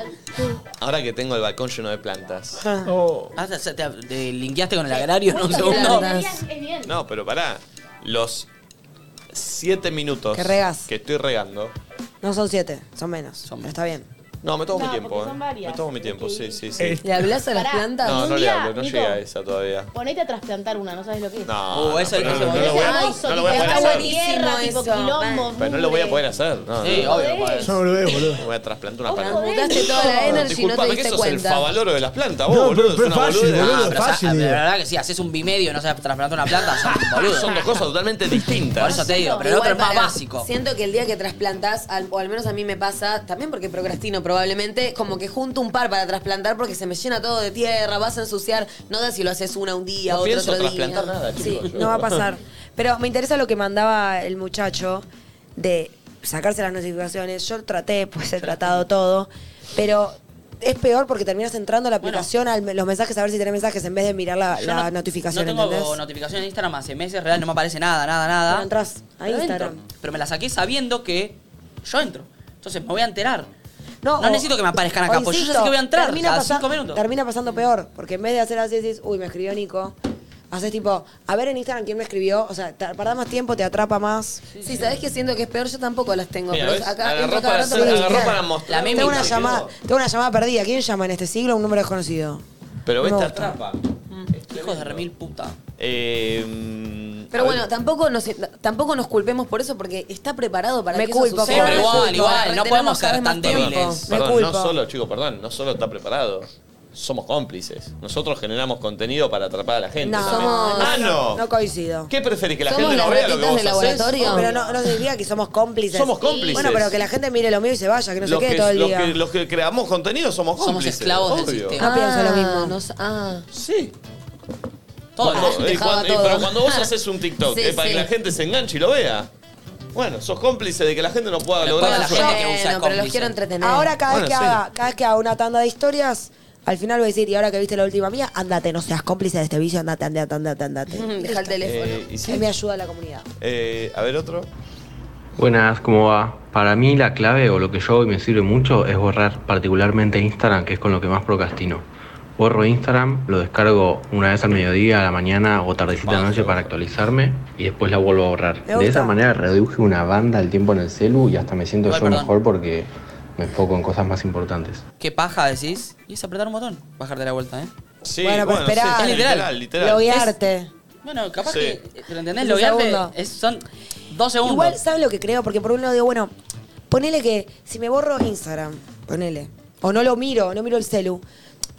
Ahora que tengo el balcón lleno de plantas. Oh. Ah, te, te, te linkeaste con el agrario en un segundo. No, pero pará. Los siete minutos Que regás. que estoy regando. No son siete, son menos. Pero está bien. No, me tomo No, mi tiempo, porque ¿eh? son varias. Me tomo mi tiempo, sí, sí, sí. Eh, ¿Le hablas a las Pará. plantas? No, Un no le día, hablo, no Nico. llegué a esa todavía. Ponete a trasplantar una, no sabes lo que es. No, Uh, no, eso- pero eso no, no a lo voy a- Hermoso, no lo voy a tipo, poder hacer. tierra, tipo eso. quilombo, Pero no lo voy a poder hacer. No, Sí, no. obvio podés. Yo no lo veo, boludo. Voy a trasplantar una planta. Transmutaste toda la energy y no te Disculpame, que diste eso es el cuenta. favaloro de las plantas, vos, No, boludo. pero- es fácil, boludo. Fácil, boludo. verdad que si haces un bimedio y no sabes trasplantar una planta, son boludo. Son dos cosas totalmente distintas. Por eso te digo, pero el otro es más básico. Siento que el día que trasplantás, al- o al menos a mí me pasa, también porque procrastino probablemente, como que junto un par para trasplantar porque se me llena todo de tierra, vas a ensuciar, no da si lo haces una un día, No otro pienso otro día. nada, Sí. yo- No va a pasar. Pero me interesa lo que mandaba el muchacho de sacarse las notificaciones. Yo traté, pues he tratado todo, pero es peor porque terminas entrando a la aplicación, a los mensajes, a ver si tenés mensajes en vez de mirar la, la no- notificación, No tengo ¿entendés? notificación en Instagram hace meses, real, no me aparece nada, nada, nada. Pero entras a Instagram. entro. Pero me la saqué sabiendo que yo entro. Entonces me voy a enterar. No, No o- necesito que me aparezcan acá, porque yo ya sé que voy a entrar termina cada pasa- cinco minutos. Termina pasando peor, porque en vez de hacer así, decís, uy, me escribió Nico. Haces tipo, a ver en Instagram quién me escribió. O sea, tardás más tiempo, te atrapa más. Sí, ¿sabés qué siento que es peor? Yo tampoco las tengo. Mira, pero ¿ves? acá Agarró para rato hacer- para agarró chequear. para mostrar. La Tengo una, llamada, tengo una llamada perdida. ¿Quién llama en este siglo? Un número desconocido. Pero me gusta. atrapa. Hijos de remil puta. Eh, mm, Pero a bueno, ver, tampoco nos, tampoco nos culpemos por eso porque está preparado para Me que culpo, eso suceda. pero igual, igual, no podemos ser tan débiles. Me Perdón, culpo. no solo, chicos, perdón, no solo está preparado. Somos cómplices. Nosotros generamos contenido para atrapar a la gente. No, también. Somos- ah, no. No coincido. ¿Qué preferís? ¿Que la Somos gente no las vea lo que ratitas vos de haces? laboratorio. No, pero no, no significa que somos cómplices. Somos cómplices. Bueno, pero que la gente mire lo mío y se vaya, que no los, se quede que, todo el los día. que- los que creamos contenido somos Somos cómplices. esclavos del obvio. sistema. No pienso lo mismo. no s- ah. Sí. Todo Cuando- el y dejaba cuando- y- todo. pero cuando vos haces un TikTok Sí, es para sí. que la gente se enganche y lo vea. Bueno, sos cómplice de que la gente no pueda Pero lograr toda la su gente sueño. que usa Bueno, pero los cómplice. quiero entretener. Ahora cada, Bueno, vez que sí. haga, cada vez que haga una tanda de historias, al final voy a decir, y ahora que viste la última mía, andate, no seas cómplice de este vicio, andate, andate, andate, andate. Deja el teléfono. Eh, y sí. Mi ayuda a la comunidad. Eh, a ver otro. Buenas, ¿cómo va? Para mí la clave o lo que yo hago y me sirve mucho es borrar particularmente Instagram, que es con lo que más procrastino. Borro Instagram, lo descargo una vez al mediodía, a la mañana o tardecita a la noche para actualizarme y después la vuelvo a borrar. Me De esa manera reduje una banda el tiempo en el celu y hasta me siento Igual, yo perdón. mejor porque me enfoco en cosas más importantes. ¿Qué paja decís? Y es apretar un botón. Bajarte la vuelta, ¿eh? Sí, Bueno, pero esperá. sí, Es literal. literal, literal. Loguearte. Bueno, capaz Sí. que. ¿Pero entendés? Un Loguearte segundo. es- son dos segundos. Igual, ¿sabes lo que creo? Porque por un lado digo, bueno, ponele que si me borro Instagram, ponele, o no lo miro, no miro el celu,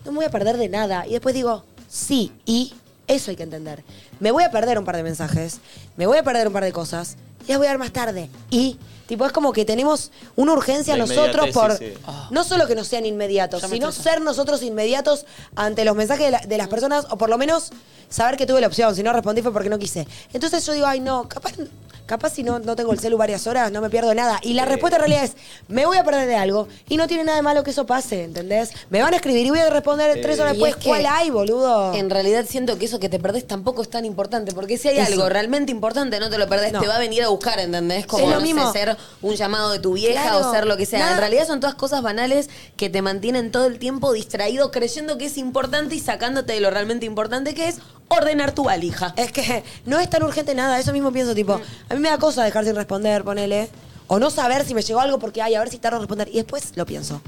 no me voy a perder de nada. Y después digo, sí, y eso hay que entender. Me voy a perder un par de mensajes, me voy a perder un par de cosas, y las voy a ver más tarde. Y, tipo, es como que tenemos una urgencia La nosotros por, sí, sí. no solo que no sean inmediatos, Ya me sino estresa. ser nosotros inmediatos ante los mensajes de, la- de las personas, o por lo menos saber que tuve la opción. Si no respondí fue porque no quise. Entonces yo digo, ay, no, capaz, capaz si no, no tengo el celu varias horas, no me pierdo nada. Y la respuesta en realidad es, me voy a perder de algo. Y no tiene nada de malo que eso pase, ¿entendés? Me van a escribir y voy a responder tres horas después. ¿Cuál hay, boludo? En realidad siento que eso que te perdés tampoco es tan importante, porque si hay Eso. algo realmente importante, no te lo perdés, No. te va a venir a buscar, ¿entendés? Como lo no sé, ser un llamado de tu vieja Claro. o ser lo que sea. Nada. En realidad son todas cosas banales que te mantienen todo el tiempo distraído, creyendo que es importante y sacándote de lo realmente importante que es ordenar tu valija. Es que no es tan urgente nada, eso mismo pienso, tipo, a mí me da cosa dejar sin responder, ponele, o no saber si me llegó algo porque, ay, a ver si tardo en responder, y después lo pienso.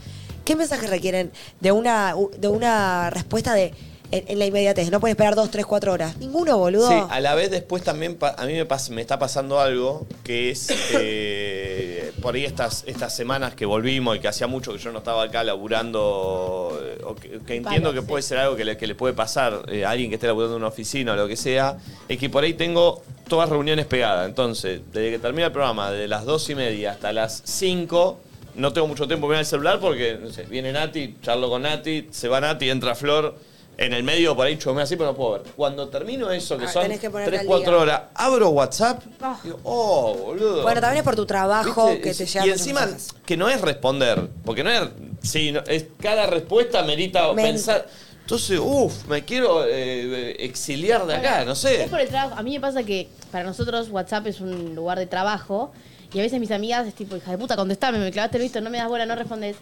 ¿Qué mensajes requieren de una, de una respuesta de en, en la inmediatez? No pueden esperar dos, tres, cuatro horas. Ninguno, boludo. Sí, a la vez después también a mí me, me está pasando algo que es eh, por ahí estas, estas semanas que volvimos y que hacía mucho que yo no estaba acá laburando, eh, o que, que entiendo que puede ser algo que le, que le puede pasar eh, a alguien que esté laburando en una oficina o lo que sea, es que por ahí tengo todas reuniones pegadas. Entonces, desde que termina el programa, de las dos y media hasta las 5, no tengo mucho tiempo para mirar el celular porque, no sé, viene Nati, charlo con Nati, se va Nati, entra Flor. En el medio por ahí chomeo así, pero no puedo ver. Cuando termino eso, que Ah, son tenés que ponerte 3, al 4 día. horas, abro WhatsApp, digo, oh, boludo. Bueno, también es por tu trabajo ¿Viste? que te Es- llegan Y encima, mensajes. que no es responder, porque no es. Sí, no- es, cada respuesta merita Men- pensar. Entonces, uff, me quiero eh, exiliar de acá, no Es sé. por el trabajo. A mí me pasa que para nosotros WhatsApp es un lugar de trabajo y a veces mis amigas es tipo, hija de puta, contestame, me clavaste el visto, no me das bola, no respondes.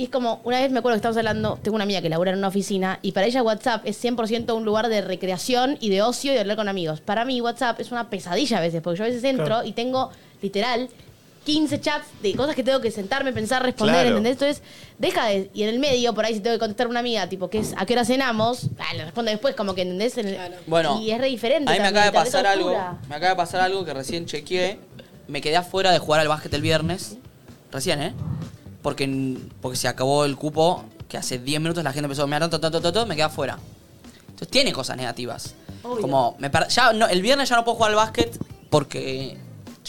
Y es como, una vez me acuerdo que estábamos hablando, tengo una amiga que labura en una oficina y para ella WhatsApp es 100% un lugar de recreación y de ocio y de hablar con amigos. Para mí WhatsApp es una pesadilla a veces, porque yo a veces entro Claro. y tengo literal 15 chats de cosas que tengo que sentarme, pensar, responder, Claro. ¿entendés? Entonces, deja de... Y en el medio, por ahí si tengo que contestar a una amiga, tipo, que es, ¿a qué hora cenamos? Ah, le respondo después, como que, ¿entendés? En el- Bueno, y es re diferente. A mí me acaba de pasar algo. Me acaba de pasar algo que recién chequeé. Me quedé afuera de jugar al básquet el viernes. Recién, ¿eh? Porque, porque se acabó el cupo, que hace 10 minutos la gente empezó a mirar, me quedé afuera. Entonces tiene cosas negativas. Obvio. Como, me ya no- el viernes ya no puedo jugar al básquet porque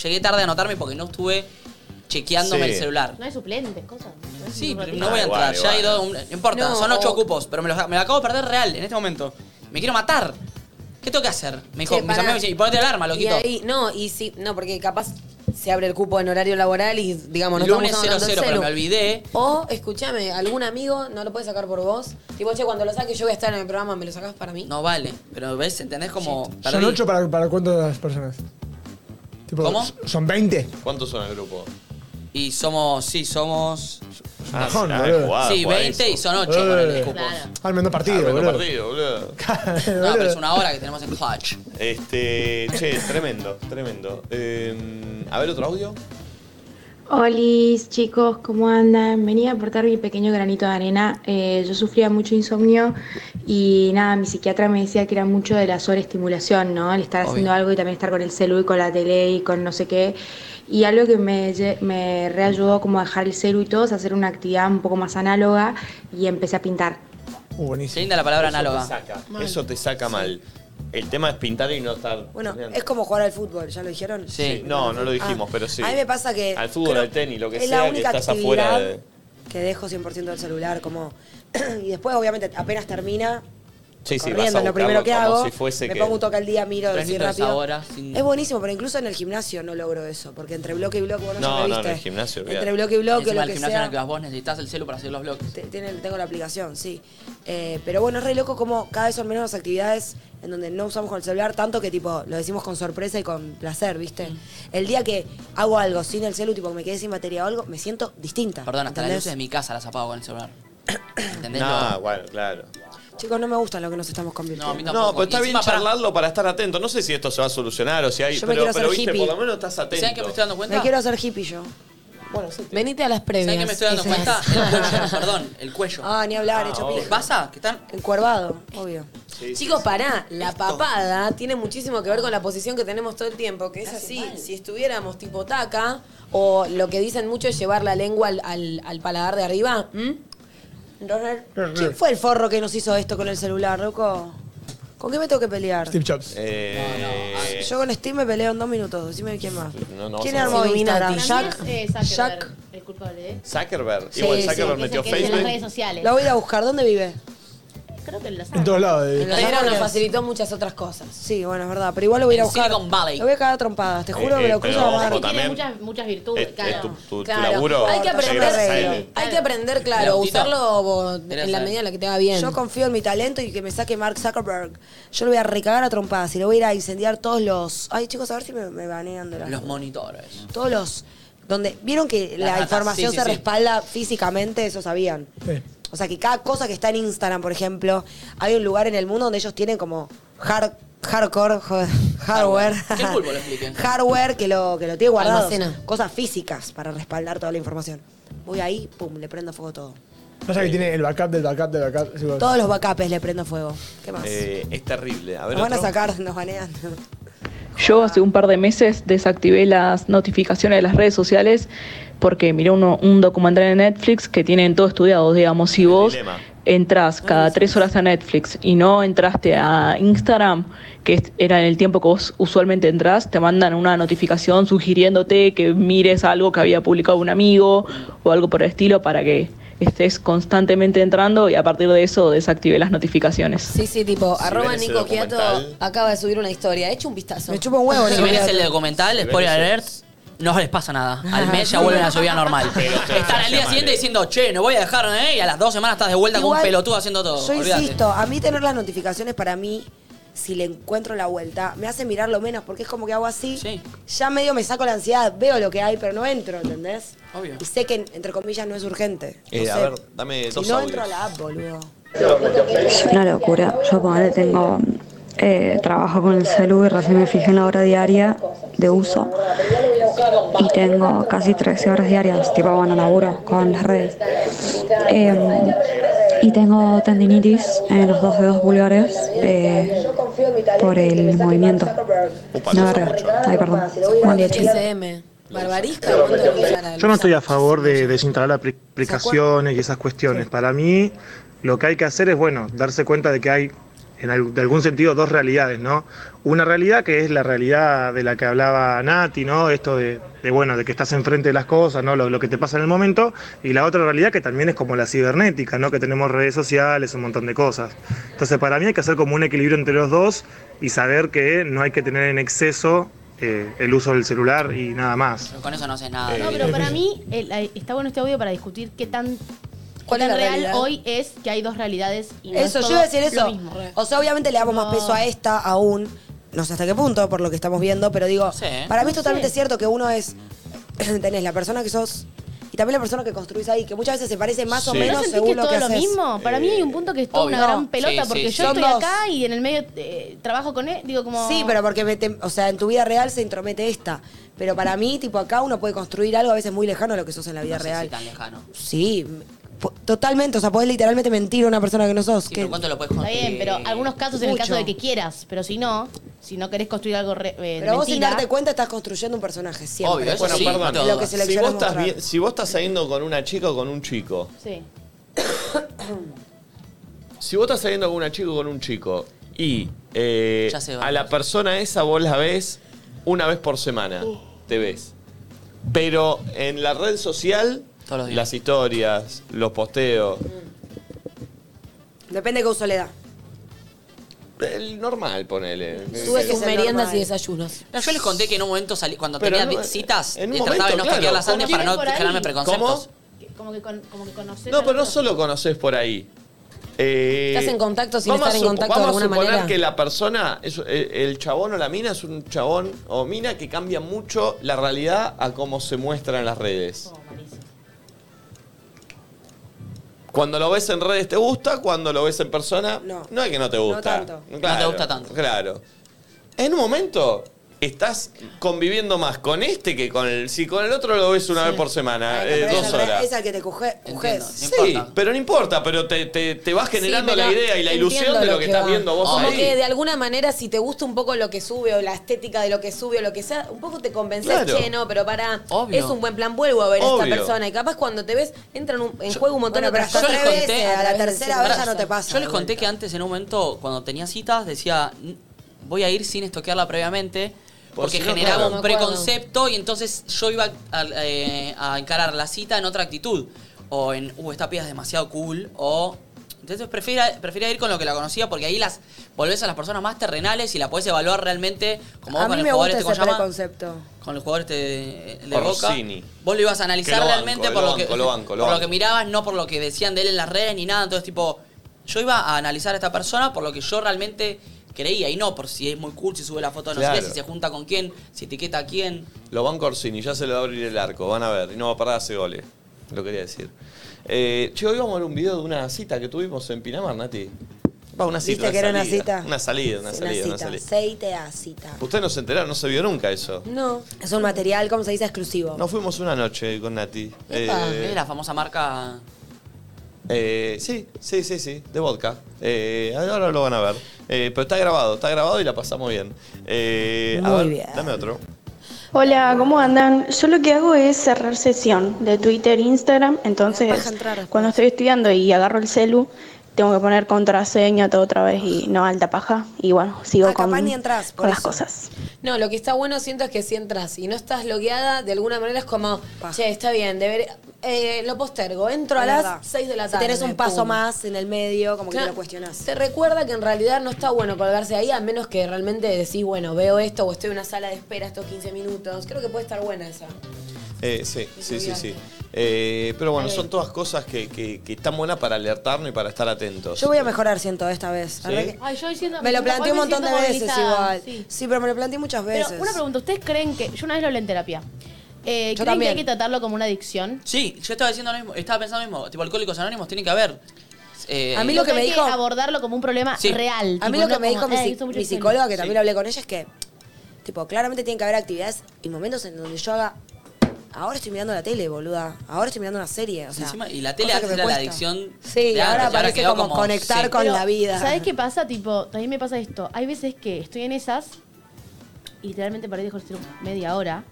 llegué tarde a anotarme porque no estuve chequeándome Sí. el celular. No hay suplentes, cosas. Es Sí, pero no voy a Ah, entrar. igual, ya he igual. ido. un- no importa, No, son ocho o- cupos, pero me lo, me lo acabo de perder real en este momento. Me quiero matar. ¿Qué tengo que hacer? Me dijo, Che, mis amigos me dicen, y ponete alarma, Y loquito. ahí, no, y sí, no, porque capaz se abre el cupo en horario laboral y, digamos, no Lunes estamos usando 00, el pero celu. me olvidé. O, escúchame, algún amigo no lo puede sacar por vos. Tipo, che, cuando lo saque yo voy a estar en el programa, ¿me lo sacás para mí? No vale. Pero ves, ¿entendés? Como. ¿Son ocho para, para cuántas personas? Tipo, ¿Cómo? ¿Son 20? ¿Cuántos son el grupo? Y somos, sí, somos. Ah, Bajón, ah, boludo. jugada, sí, jugada 20 eso. y son 8 Eh. con el cupos. Al menos partido, Ah, boludo. partido, boludo. No, pero es una hora que tenemos en Clutch. Este, che, tremendo, tremendo. Eh, a ver otro audio. Hola chicos, ¿cómo andan? Venía a aportar mi pequeño granito de arena. Eh, yo sufría mucho insomnio y nada, mi psiquiatra me decía que era mucho de la sobreestimulación, ¿no? El estar Obvio. haciendo algo y también estar con el celu y con la tele y con no sé qué. Y algo que me, me reayudó como a dejar el celu y todo es hacer una actividad un poco más análoga y empecé a pintar. Uh, buenísimo. linda la palabra Eso análoga. te saca, eso te saca mal. El tema es pintar y no estar. Bueno, es como jugar al fútbol, ¿ya lo dijeron? Sí. No, no lo dijimos, Ah, pero sí. A mí me pasa que. Al fútbol, al tenis, lo que es la sea, que única estás afuera de. Que dejo 100% del celular, como. y después, obviamente, apenas termina. Sí, sí, corriendo, vas a lo primero que hago. si fuese me que- pongo un toque al día, miro, minutos rápido. ahora, sin- Es buenísimo, pero incluso en el gimnasio no logro eso, porque entre bloque y bloque, vos no, No, no, viste. en el gimnasio. Entre bloque y bloque, Encima lo que gimnasio en el que vas vos necesitas el celu para hacer los bloques. Te- tiene- tengo la aplicación, sí. Eh, pero bueno, es re loco como cada vez son menos las actividades en donde no usamos con el celular tanto que tipo lo decimos con sorpresa y con placer, ¿viste? Mm. El día que hago algo sin el celu, tipo que me quedé sin batería o algo, me siento distinta. Perdón, hasta las luces de mi casa las apago con el celular. ¿Entendés? No, Lo- bueno, claro. Chicos, no me gusta lo que nos estamos No, a convirtiendo. mí tampoco. No, pero está Y bien encima, pará. charlarlo para estar atento. No sé si esto se va a solucionar o si hay. Yo me pero, quiero pero hacer viste, hippie. por lo menos estás atento. ¿Saben qué me estoy dando cuenta? me quiero hacer hippie yo. Bueno, sí. Venite a las previas. ¿Saben qué me estoy dando Ese cuenta? es. El cuello, perdón, el cuello. Ah, ni hablar, Ah, hecho obvio. ¿Les pasa? Que están. Encuervado, obvio. Chicos, sí. pará, la papada tiene muchísimo que ver con la posición que tenemos todo el tiempo, que es así, si estuviéramos tipo taca, o lo que dicen mucho es llevar la lengua al, al- al paladar de arriba, ¿m? Ronald, ¿quién fue el forro que nos hizo esto con el celular, loco? ¿Con qué me tengo que pelear? Steve Jobs. Eh, Yo con Steve me peleo en dos minutos. Decime quién más. No, no, ¿Quién vamos a armó. Instagram? Illuminati. Jack. Eh, Zuckerberg, Jack. el culpable, ¿eh? Zuckerberg. Sí, Igual sí, Zuckerberg que es metió el que es de las redes Facebook. sociales. Lo voy a ir a buscar. ¿Dónde vive? Creo que lo En todos lados. En los Pero nos facilitó muchas otras cosas. Sí, bueno, es verdad. Pero igual lo voy a ir a En buscar. Silicon Valley. Lo voy a cagar a trompadas. Te juro Eh, que eh, lo cruzo pero la ojo, mano. Tiene también- muchas, muchas virtudes, Es, es claro. tu, tu- tu Claro. laburo. hay que aprender, hay que aprender, claro, usarlo en ¿querés la medida en la que te va bien. Yo confío en mi talento y que me saque Mark Zuckerberg. Yo lo voy a recagar a trompadas y lo voy a ir a incendiar todos los. Ay, chicos, a ver si me, me banean de las. Los monitores. Todos los. Donde. ¿Vieron que Las la datas, información sí, sí, se sí. respalda físicamente? Eso sabían. Sí. O sea, que cada cosa que está en Instagram, por ejemplo, hay un lugar en el mundo donde ellos tienen como hard, hardcore, hardware. Pulpo lo hardware que lo, que lo tiene guardado. Almacena. Cosas físicas para respaldar toda la información. Voy ahí, pum, le prendo fuego todo. Pasa que tiene el backup del backup del backup. Sí, Todos los backups le prendo fuego. ¿Qué más? Eh, es terrible. A ver, Nos van a otro. sacar, nos banean. Yo hace un par de meses desactivé las notificaciones de las redes sociales porque miré uno- un documental en Netflix que tienen todo estudiado, digamos, si vos entras cada tres horas a Netflix y no entraste a Instagram, que era en el tiempo que vos usualmente entras, te mandan una notificación sugiriéndote que mires algo que había publicado un amigo o algo por el estilo para que estés constantemente entrando y a partir de eso desactivé las notificaciones. Sí, sí, tipo, Si arroba Nico Quiato acaba de subir una historia. Echa un vistazo. Me chupa un huevo, Si Nico ven Quiato. documental, spoiler alert, no les pasa nada. Al mes ya vuelven a su vida normal. Están al día siguiente diciendo, che, no voy a dejar, ¿eh? Y a las dos semanas estás de vuelta con un pelotudo haciendo todo. Yo Olvídate. insisto, a mí tener las notificaciones para mí, si le encuentro la vuelta, me hace mirarlo menos, porque es como que hago así, Sí. ya medio me saco la ansiedad, veo lo que hay, pero no entro, ¿entendés? Obvio. Y sé que, entre comillas, no es urgente. Eh, No a sé. ver, dame Si dos no audios. entro a la app, boludo. Es una locura. Yo ponele, tengo eh, trabajo con el celu y recién me fijé en la hora diaria de uso. Y tengo casi 13 horas diarias, tipo, bueno, laburo con las redes. Eh, y tengo tendinitis en los dos dedos pulgares eh, por el movimiento. No. Ay, perdón. Buen día, chicos. SM. Barbarisca, ¿cuánto le usan al- Yo no estoy a favor de desinstalar apli- aplicaciones y esas cuestiones. Para mí, lo que hay que hacer es, bueno, darse cuenta de que hay, en de algún sentido, dos realidades, ¿no? Una realidad que es la realidad de la que hablaba Nati, ¿no? Esto de, de, bueno, de que estás enfrente de las cosas, ¿no? Lo, lo que te pasa en el momento. Y la otra realidad que también es como la cibernética, ¿no? Que tenemos redes sociales, un montón de cosas. Entonces, para mí hay que hacer como un equilibrio entre los dos y saber que no hay que tener en exceso eh, el uso del celular y nada más. Pero con eso no haces nada. No, pero para mí el- eh, está bueno este audio para discutir qué tan, ¿Cuál tan es la real realidad? hoy es que hay dos realidades y no es Eso, yo todo iba a decir lo eso. mismo. O sea, obviamente le damos más peso a esta aún. No sé hasta qué punto, por lo que estamos viendo, pero digo, para mí es No totalmente sé. cierto que uno es. tenés la persona que sos y también la persona que construís ahí, que muchas veces se parece más o ¿Pero menos ¿No según que es lo todo que lo haces. mismo? Para mí hay un punto que es toda obvio. una gran No, pelota sí, porque sí, yo son estoy dos. acá y en el medio eh, trabajo con él, digo como... Sí, pero porque, me te- o sea, en tu vida real se intromete esta. Pero para mí, tipo, acá uno puede construir algo a veces muy lejano a lo que sos en la vida No sé real. si tan lejano. Sí, totalmente. O sea, podés literalmente mentir a una persona que no sos. Sí, que- pero ¿cuánto lo puedes Está construir? bien, pero algunos casos en el caso de que quieras, pero si no, si no querés construir algo re, eh, Pero vos sin darte cuenta estás construyendo un personaje siempre. Obvio, eso Bueno, sí, perdón. Lo que. Si vos, estás bien- si vos estás saliendo con una chica o con un chico, Sí. si vos estás saliendo con una chica o con un chico y eh, a la persona esa vos la ves una vez por semana, te ves. Pero en la red social, Todos los días. las historias, los posteos, Depende de qué uso le da. el normal, ponele. Sube que sus meriendas y desayunos. No, yo les conté que en un momento salí, cuando Pero tenía no, citas, en un eh, trataba de momento, no claro, ¿con antes para no por ahí? generarme preconceptos. Como que, con- como que conocer No, pero no solo conoces por ahí. Eh, Estás en contacto sin vamos estar en supo- contacto de vamos alguna a suponer que la persona, es, el, el chabón o la mina es un chabón o mina que cambia mucho la realidad a cómo se muestra en las redes. Cuando lo ves en redes te gusta, cuando lo ves en persona, No. no, es que no te gusta. tanto. No te gusta tanto. Claro. En un momento estás conviviendo más con este que con el. Si con el otro lo ves una vez por semana, Ay, eh, dos horas. Es al que te coges. Sí, importa. pero no importa, pero te, te- te vas generando Sí, pero la idea y la ilusión de lo que, estás va. viendo vos Como ahí. que de alguna manera, si te gusta un poco lo que sube o la estética de lo que sube o lo que sea, un poco te convences, Claro. che, no, pero para, Obvio. es un buen plan, vuelvo a ver a Obvio. esta persona. Y capaz cuando te ves, entra en, un- en juego un montón Bueno, de pero otras yo les veces, conté- a la tercera vez ya no te pasa. Yo les conté que antes en un momento, cuando tenía citas, decía, "N- voy a ir sin estoquearla previamente. Por Porque si no, generaba claro. un preconcepto y entonces yo iba a, eh, a encarar la cita en otra actitud. O en, uh, esta piba es demasiado cool. O. Entonces prefería, prefería ir con lo que la conocía porque ahí las volvés a las personas más terrenales y la podés evaluar realmente como vos A con mí el me jugador gusta este, ese preconcepto. Con el jugador este de, de Boca. Vos lo ibas a analizar Que lo banco, realmente lo por lo que, lo banco, lo por lo que mirabas, no por lo que decían de él en las redes ni nada. Entonces, tipo, yo iba a analizar a esta persona por lo que yo realmente creía y no por si es muy cool, si sube la foto de no sé Claro. qué, si se junta con quién, si etiqueta a quién. Lo van Corsini, ya se le va a abrir el arco, van a ver. Y no va a parar, hace goles. Lo quería decir. Eh, che, hoy vamos a ver un video de una cita que tuvimos en Pinamar, Nati. Va, una cita. ¿Viste que era una salida. cita? Una salida, una Sí, salida, una cita. salida. Aceite a cita. Ustedes no se enteraron, no se vio nunca eso. No. Es un material, ¿cómo se dice? Exclusivo. Nos fuimos una noche con Nati. Epa, Eh, es la famosa marca. Eh, sí, sí, sí, sí, de vodka. Eh, ahora lo van a ver. Eh, pero está grabado, está grabado y la pasamos bien. Eh, a Muy ver, bien. Dame otro. Hola, ¿cómo andan? Yo lo que hago es cerrar sesión de Twitter, Instagram, entonces cuando estoy estudiando y agarro el celu, tengo que poner contraseña todo otra vez y no alta paja y bueno, sigo Ah, con, capaz ni entras, por con las cosas. No, lo que está bueno siento es que si entras y no estás logueada, de alguna manera es como, Pa. che, está bien, debería, eh, lo postergo, entro a las verdad. 6 de la Si tarde. tenés un paso pum. más en el medio, como que te lo cuestionás. Te recuerda que en realidad no está bueno colgarse ahí, a menos que realmente decís, bueno, veo esto o estoy en una sala de espera estos 15 minutos. Creo que puede estar buena esa. Eh, sí, sí, sí, sí. Eh, pero bueno, son todas cosas que, que- que están buenas para alertarnos y para estar atentos. Yo voy a mejorar, siento, esta vez. La ¿Sí? verdad que- Ay, yo diciendo, Me lo planteé un me montón de siento veces movilizada, igual. Sí. sí. pero me lo planteé muchas veces. Pero una pregunta, ¿ustedes creen que, yo una vez lo hablé en terapia, eh, Yo ¿creen también. que hay que tratarlo como una adicción? Sí, yo estaba diciendo lo mismo, estaba pensando lo mismo. Tipo, alcohólicos anónimos tienen que haber. eh, A mí lo que me hay dijo- abordarlo como un problema Sí. real. A mí tipo, lo que no me dijo como, mi, "Eh, psi- hizo mucho mi sueño". psicóloga, que Sí. también lo hablé con ella, es que, tipo, claramente tienen que haber actividades y momentos en donde yo haga. Ahora estoy mirando la tele, boluda. Ahora estoy mirando una serie. O sea, encima- y la tele cosa que antes me era la cuesta. adicción. Sí, de ahora antes, parece quedó como conectar con Pero, la vida. ¿Sabes qué pasa? Tipo, también me pasa esto. Hay veces que estoy en esas y literalmente paré de ejercer media hora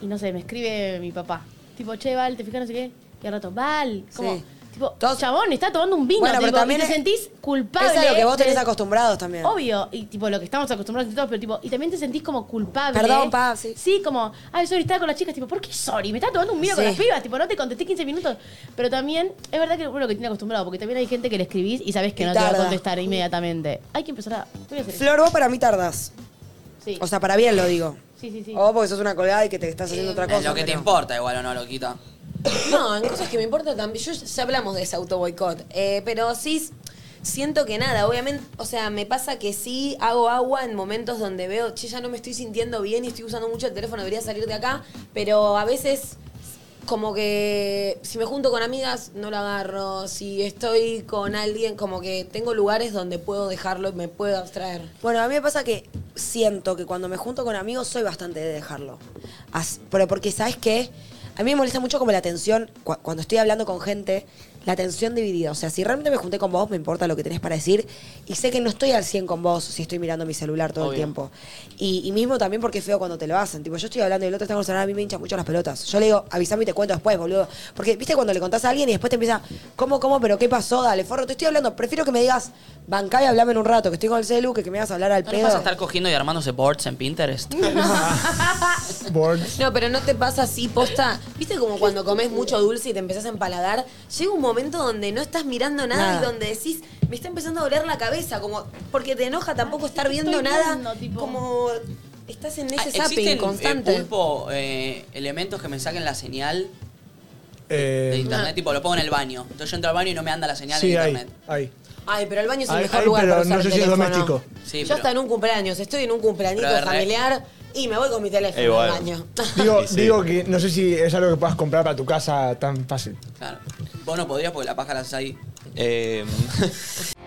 y no sé, me escribe mi papá. Tipo, che, Val, te fijas no sé qué. Y al rato, Val, como, Sí. Tipo, Todos- chabón, está tomando un vino. Bueno, pero tipo, también y te es- sentís culpable. Es a lo que vos tenés de- acostumbrados también. Obvio, y tipo lo que estamos acostumbrados y todo, pero tipo, y también te sentís como culpable. Perdón, pa, sí. Sí, como, ay, sorry, estaba con las chicas, tipo, ¿por qué sorry? Me estaba tomando un vino con Sí. las pibas, tipo, no te contesté 15 minutos. Pero también, es verdad que uno que tiene acostumbrado, porque también hay gente que le escribís y sabes que Y no te va a contestar inmediatamente. Hay que empezar a. Voy a hacer eso. Flor, vos para mí tardás. Sí. O sea, para bien lo digo. Sí, sí, sí. O porque sos una colgada y que te estás haciendo otra cosa. Es lo que te pero- importa igual o no, loquita. No, en cosas que me importan también. Yo ya hablamos de ese auto boicot. Eh, pero sí siento que nada, obviamente, o sea, me pasa que sí hago agua en momentos donde veo, che, ya no me estoy sintiendo bien y estoy usando mucho el teléfono, debería salir de acá. Pero a veces como que si me junto con amigas no lo agarro, si estoy con alguien como que tengo lugares donde puedo dejarlo y me puedo abstraer. Bueno, a mí me pasa que siento que cuando me junto con amigos soy bastante de dejarlo. Pero porque, ¿sabes qué? A mí me molesta mucho como la atención, cu- cuando estoy hablando con gente, la atención dividida. O sea, si realmente me junté con vos, me importa lo que tenés para decir. Y sé que no estoy al 100 con vos si estoy mirando mi celular todo el tiempo. Y, y mismo también porque es feo cuando te lo hacen. Tipo, yo estoy hablando y el otro está con el celular, a mí me hinchan mucho las pelotas. Yo le digo, avísame y te cuento después, boludo. Porque, viste, cuando le contás a alguien y después te empieza, ¿cómo, cómo, pero qué pasó? Dale, forro, te estoy hablando. Prefiero que me digas, bancá y hablame en un rato, que estoy con el celu, que, que me vas a hablar al ¿No pedo. vas a estar cogiendo y armándose boards en Pinterest? No, pero no te pasa así, posta. ¿Viste como cuando comes mucho dulce y te empezás a empalagar? Llega un momento donde no estás mirando nada, Nada. y donde decís, me está empezando a doler la cabeza, como porque te enoja tampoco estar viendo nada. viendo, tipo. Como estás en ese Ah, zapping ¿Existen constante. eh, pulpo eh, elementos que me saquen la señal Eh, de internet? Tipo, lo pongo en el baño. Entonces yo entro al baño y no me anda la señal sí, de hay, internet. hay. Ay, pero el baño es el mejor lugar pero para usar no sé el si es doméstico. Sí, Yo pero- hasta en un cumpleaños, estoy en un cumpleañito familiar y me voy con mi teléfono Eh, bueno. al baño. Digo, Sí, sí. digo que no sé si es algo que puedas comprar para tu casa tan fácil. Claro. Vos no podrías porque la paja la haces ahí. Eh,